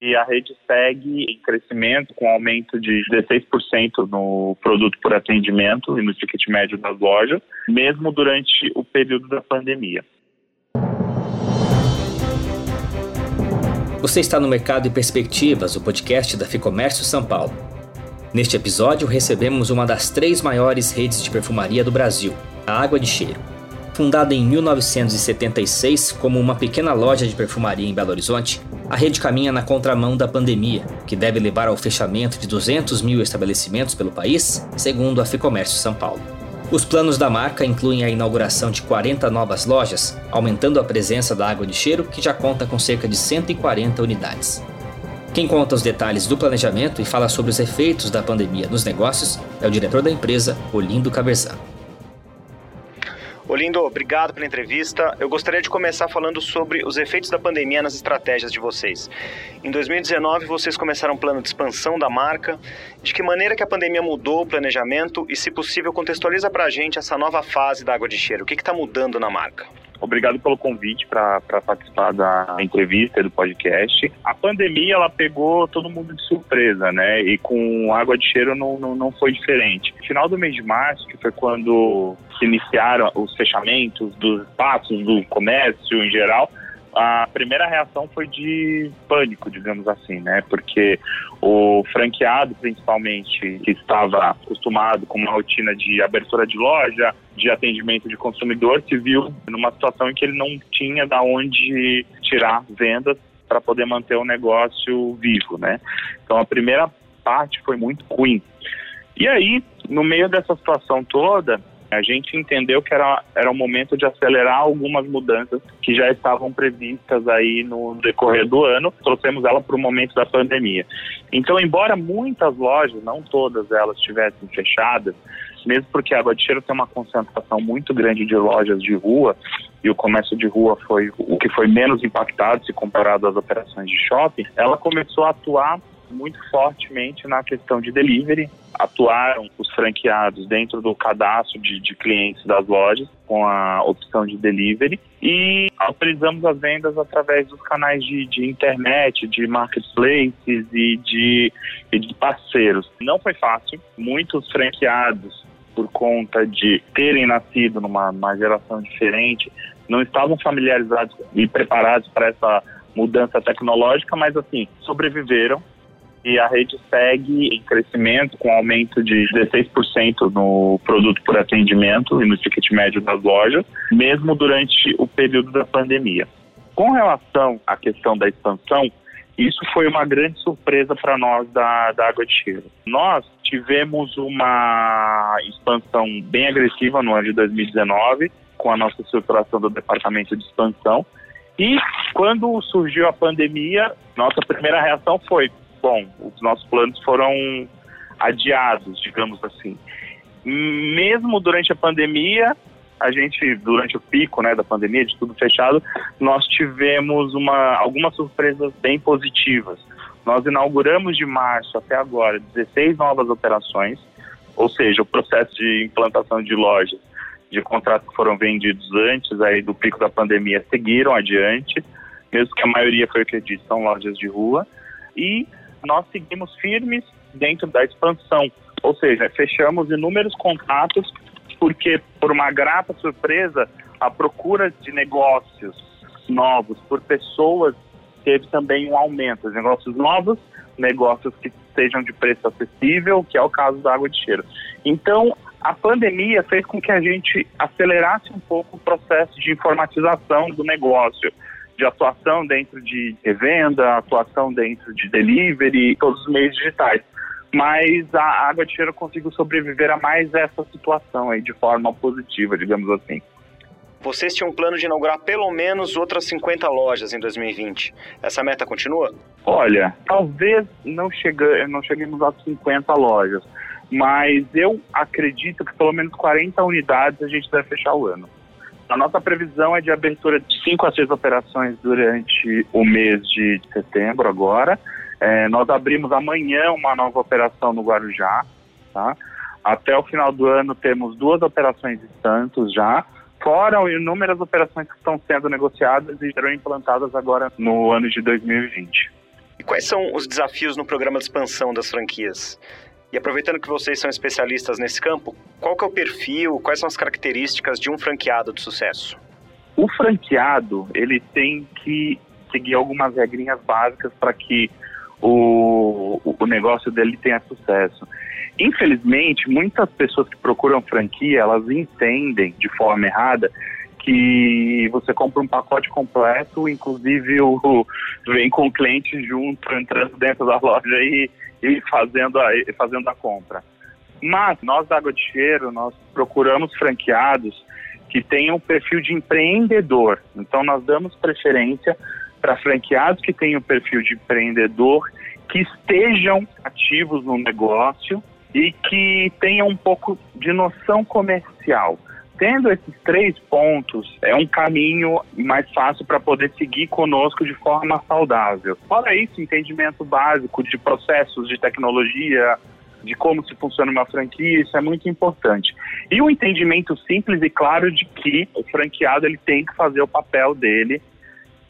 e a rede segue em crescimento com aumento de 16% no produto por atendimento e no ticket médio das lojas, mesmo durante o período da pandemia. Você está no Mercado e Perspectivas, o podcast da Ficomércio São Paulo. Neste episódio, recebemos uma das três maiores redes de perfumaria do Brasil, a Água de Cheiro. Fundada em 1976 como uma pequena loja de perfumaria em Belo Horizonte, a rede caminha na contramão da pandemia, que deve levar ao fechamento de 200 mil estabelecimentos pelo país, segundo a Ficomércio São Paulo. Os planos da marca incluem a inauguração de 40 novas lojas, aumentando a presença da água de cheiro, que já conta com cerca de 140 unidades. Quem conta os detalhes do planejamento e fala sobre os efeitos da pandemia nos negócios é o diretor da empresa, Olindo Caberzano. Olindo, obrigado pela entrevista. Eu gostaria de começar falando sobre os efeitos da pandemia nas estratégias de vocês. Em 2019, vocês começaram um plano de expansão da marca. De que maneira que a pandemia mudou o planejamento e, se possível, contextualiza para a gente essa nova fase da Água de Cheiro. O que está mudando na marca? Obrigado pelo convite para participar da entrevista do podcast. A pandemia ela pegou todo mundo de surpresa, né? E com água de cheiro não, não, não foi diferente. Final do mês de março, que foi quando se iniciaram os fechamentos dos espaços do comércio em geral, a primeira reação foi de pânico, digamos assim, né? Porque o franqueado, principalmente, que estava acostumado com uma rotina de abertura de loja, de atendimento de consumidor, se viu numa situação em que ele não tinha da onde tirar vendas para poder manter o negócio vivo, né? Então a primeira parte foi muito ruim. E aí, no meio dessa situação toda, a gente entendeu que era, era o momento de acelerar algumas mudanças que já estavam previstas aí no decorrer do ano, trouxemos ela para o momento da pandemia. Então, embora muitas lojas, não todas elas estivessem fechadas, mesmo porque a Cheiro tem uma concentração muito grande de lojas de rua, e o comércio de rua foi o que foi menos impactado se comparado às operações de shopping, ela começou a atuar muito fortemente na questão de delivery. Atuaram os franqueados dentro do cadastro de, de clientes das lojas com a opção de delivery e autorizamos as vendas através dos canais de, de internet, de marketplaces e de, e de parceiros. Não foi fácil. Muitos franqueados por conta de terem nascido numa, numa geração diferente, não estavam familiarizados e preparados para essa mudança tecnológica, mas assim, sobreviveram e a rede segue em crescimento com aumento de 16% no produto por atendimento e no ticket médio das lojas, mesmo durante o período da pandemia. Com relação à questão da expansão, isso foi uma grande surpresa para nós da, da Água de Cheiro. Nós tivemos uma expansão bem agressiva no ano de 2019, com a nossa estruturação do departamento de expansão. E quando surgiu a pandemia, nossa primeira reação foi: bom, os nossos planos foram adiados, digamos assim. Mesmo durante a pandemia, a gente, durante o pico né, da pandemia, de tudo fechado, nós tivemos uma, algumas surpresas bem positivas. Nós inauguramos de março até agora 16 novas operações, ou seja, o processo de implantação de lojas, de contratos que foram vendidos antes aí do pico da pandemia seguiram adiante, mesmo que a maioria foi o que eu disse, são lojas de rua. E nós seguimos firmes dentro da expansão, ou seja, fechamos inúmeros contratos porque, por uma grata surpresa, a procura de negócios novos por pessoas teve também um aumento. Os negócios novos, negócios que sejam de preço acessível, que é o caso da água de cheiro. Então, a pandemia fez com que a gente acelerasse um pouco o processo de informatização do negócio de atuação dentro de revenda, atuação dentro de delivery, todos os meios digitais. Mas a Água de Cheiro conseguiu sobreviver a mais essa situação aí de forma positiva, digamos assim. Vocês tinham um plano de inaugurar pelo menos outras 50 lojas em 2020. Essa meta continua? Olha, talvez não, chega, não cheguemos a 50 lojas, mas eu acredito que pelo menos 40 unidades a gente deve fechar o ano. A nossa previsão é de abertura de 5 a 6 operações durante o mês de setembro agora. É, nós abrimos amanhã uma nova operação no Guarujá. Tá? Até o final do ano temos duas operações em Santos já, fora inúmeras operações que estão sendo negociadas e serão implantadas agora no ano de 2020. E quais são os desafios no programa de expansão das franquias? E aproveitando que vocês são especialistas nesse campo, qual que é o perfil, quais são as características de um franqueado de sucesso? O franqueado, ele tem que seguir algumas regrinhas básicas para que o, o negócio dele tenha sucesso. Infelizmente, muitas pessoas que procuram franquia, elas entendem de forma errada que você compra um pacote completo, inclusive o, vem com o cliente junto, entrando dentro da loja e, e fazendo, a, fazendo a compra. Mas nós da Água de Cheiro, nós procuramos franqueados que tenham um perfil de empreendedor. Então nós damos preferência para franqueados que tenham perfil de empreendedor, que estejam ativos no negócio e que tenham um pouco de noção comercial. Tendo esses três pontos, é um caminho mais fácil para poder seguir conosco de forma saudável. Fora isso, entendimento básico de processos de tecnologia, de como se funciona uma franquia, isso é muito importante. E o entendimento simples e claro de que o franqueado ele tem que fazer o papel dele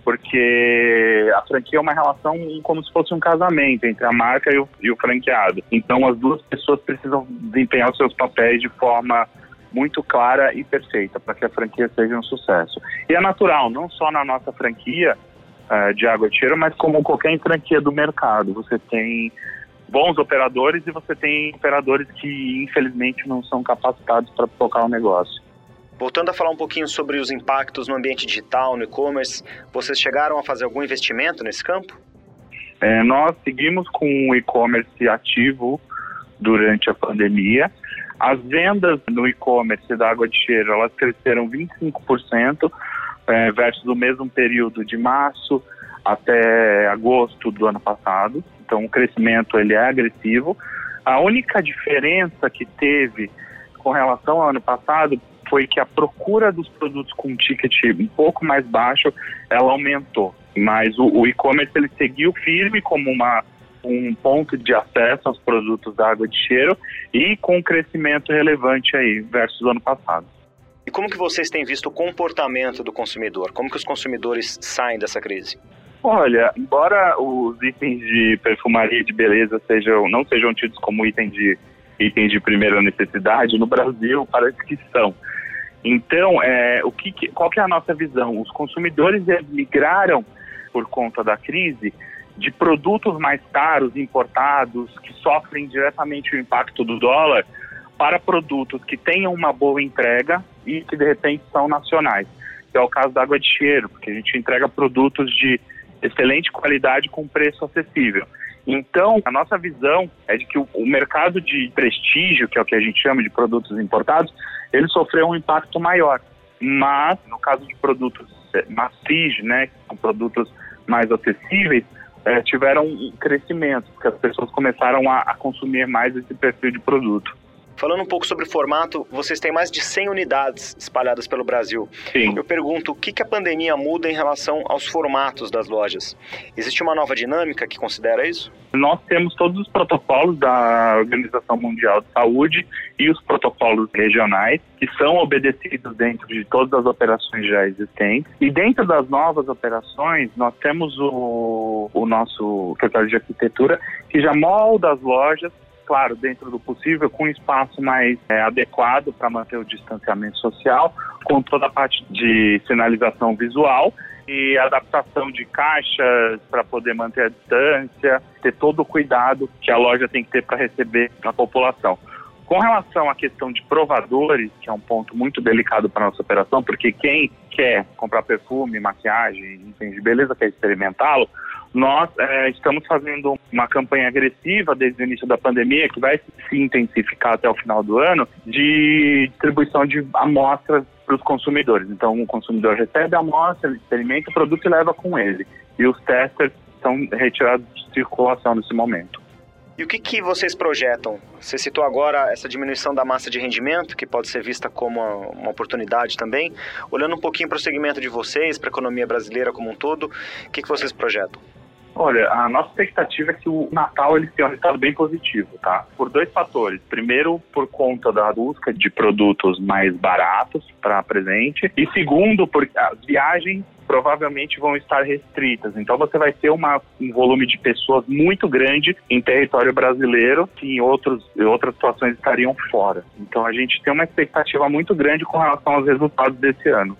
porque a franquia é uma relação como se fosse um casamento entre a marca e o, e o franqueado. Então as duas pessoas precisam desempenhar os seus papéis de forma muito clara e perfeita para que a franquia seja um sucesso. E é natural, não só na nossa franquia uh, de água de cheiro, mas como qualquer franquia do mercado. Você tem bons operadores e você tem operadores que infelizmente não são capacitados para tocar o negócio. Voltando a falar um pouquinho sobre os impactos no ambiente digital, no e-commerce, vocês chegaram a fazer algum investimento nesse campo? É, nós seguimos com o e-commerce ativo durante a pandemia. As vendas no e-commerce da Água de Cheiro elas cresceram 25% é, versus o mesmo período de março até agosto do ano passado. Então o crescimento ele é agressivo. A única diferença que teve com relação ao ano passado foi que a procura dos produtos com ticket um pouco mais baixo, ela aumentou. Mas o, o e-commerce ele seguiu firme como uma um ponto de acesso aos produtos da água de cheiro e com um crescimento relevante aí versus o ano passado. E como que vocês têm visto o comportamento do consumidor? Como que os consumidores saem dessa crise? Olha, embora os itens de perfumaria e de beleza sejam não sejam tidos como item de itens de primeira necessidade, no Brasil parece que são. Então, é, o que, qual que é a nossa visão? Os consumidores migraram, por conta da crise, de produtos mais caros, importados, que sofrem diretamente o impacto do dólar, para produtos que tenham uma boa entrega e que de repente são nacionais. Que é o caso da água de cheiro, porque a gente entrega produtos de excelente qualidade com preço acessível. Então, a nossa visão é de que o, mercado de prestígio, que é o que a gente chama de produtos importados, ele sofreu um impacto maior. Mas, no caso de produtos é, macios, né, que são produtos mais acessíveis, é, tiveram um crescimento, porque as pessoas começaram a, a consumir mais esse perfil de produto. Falando um pouco sobre o formato, vocês têm mais de 100 unidades espalhadas pelo Brasil. Sim. Eu pergunto, o que, que a pandemia muda em relação aos formatos das lojas? Existe uma nova dinâmica que considera isso? Nós temos todos os protocolos da Organização Mundial de Saúde e os protocolos regionais que são obedecidos dentro de todas as operações já existentes. E dentro das novas operações, nós temos o, o nosso secretário de arquitetura que já molda as lojas claro, dentro do possível, com um espaço mais é, adequado para manter o distanciamento social, com toda a parte de sinalização visual e adaptação de caixas para poder manter a distância, ter todo o cuidado que a loja tem que ter para receber a população. Com relação à questão de provadores, que é um ponto muito delicado para nossa operação, porque quem quer comprar perfume, maquiagem, enfim, de beleza, quer experimentá-lo, nós é, estamos fazendo uma campanha agressiva desde o início da pandemia, que vai se intensificar até o final do ano, de distribuição de amostras para os consumidores. Então, o consumidor recebe a amostra, experimenta o produto e leva com ele. E os testers são retirados de circulação nesse momento. E o que, que vocês projetam? Você citou agora essa diminuição da massa de rendimento, que pode ser vista como uma, uma oportunidade também. Olhando um pouquinho para o segmento de vocês, para a economia brasileira como um todo, o que, que vocês projetam? Olha, a nossa expectativa é que o Natal ele tenha um resultado bem positivo, tá? Por dois fatores. Primeiro, por conta da busca de produtos mais baratos para presente. E segundo, porque as viagens provavelmente vão estar restritas. Então você vai ter uma, um volume de pessoas muito grande em território brasileiro que em, outros, em outras situações estariam fora. Então a gente tem uma expectativa muito grande com relação aos resultados desse ano.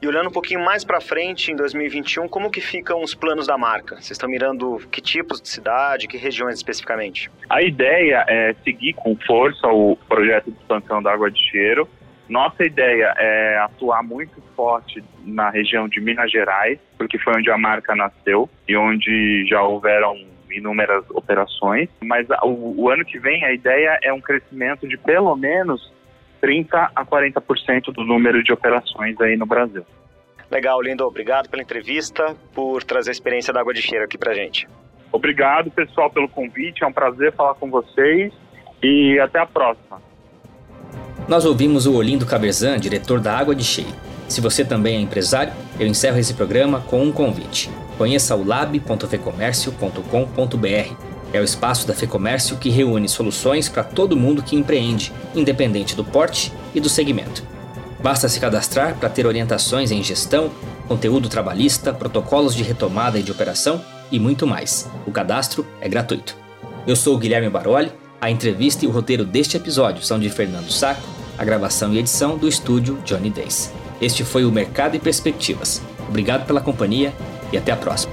E olhando um pouquinho mais para frente, em 2021, como que ficam os planos da marca? Vocês estão mirando que tipos de cidade, que regiões especificamente? A ideia é seguir com força o projeto de expansão da Água de Cheiro. Nossa ideia é atuar muito forte na região de Minas Gerais, porque foi onde a marca nasceu e onde já houveram inúmeras operações. Mas o, o ano que vem a ideia é um crescimento de pelo menos 30 a 40% do número de operações aí no Brasil. Legal, Lindo. Obrigado pela entrevista, por trazer a experiência da água de cheiro aqui pra gente. Obrigado, pessoal, pelo convite. É um prazer falar com vocês e até a próxima. Nós ouvimos o Olindo Caberzan, diretor da Água de Cheiro. Se você também é empresário, eu encerro esse programa com um convite. Conheça o lab.fecomércio.com.br é o espaço da Fecomércio que reúne soluções para todo mundo que empreende, independente do porte e do segmento. Basta se cadastrar para ter orientações em gestão, conteúdo trabalhista, protocolos de retomada e de operação e muito mais. O cadastro é gratuito. Eu sou o Guilherme Baroli, a entrevista e o roteiro deste episódio são de Fernando Saco, a gravação e edição do estúdio Johnny Days. Este foi o Mercado e Perspectivas. Obrigado pela companhia e até a próxima.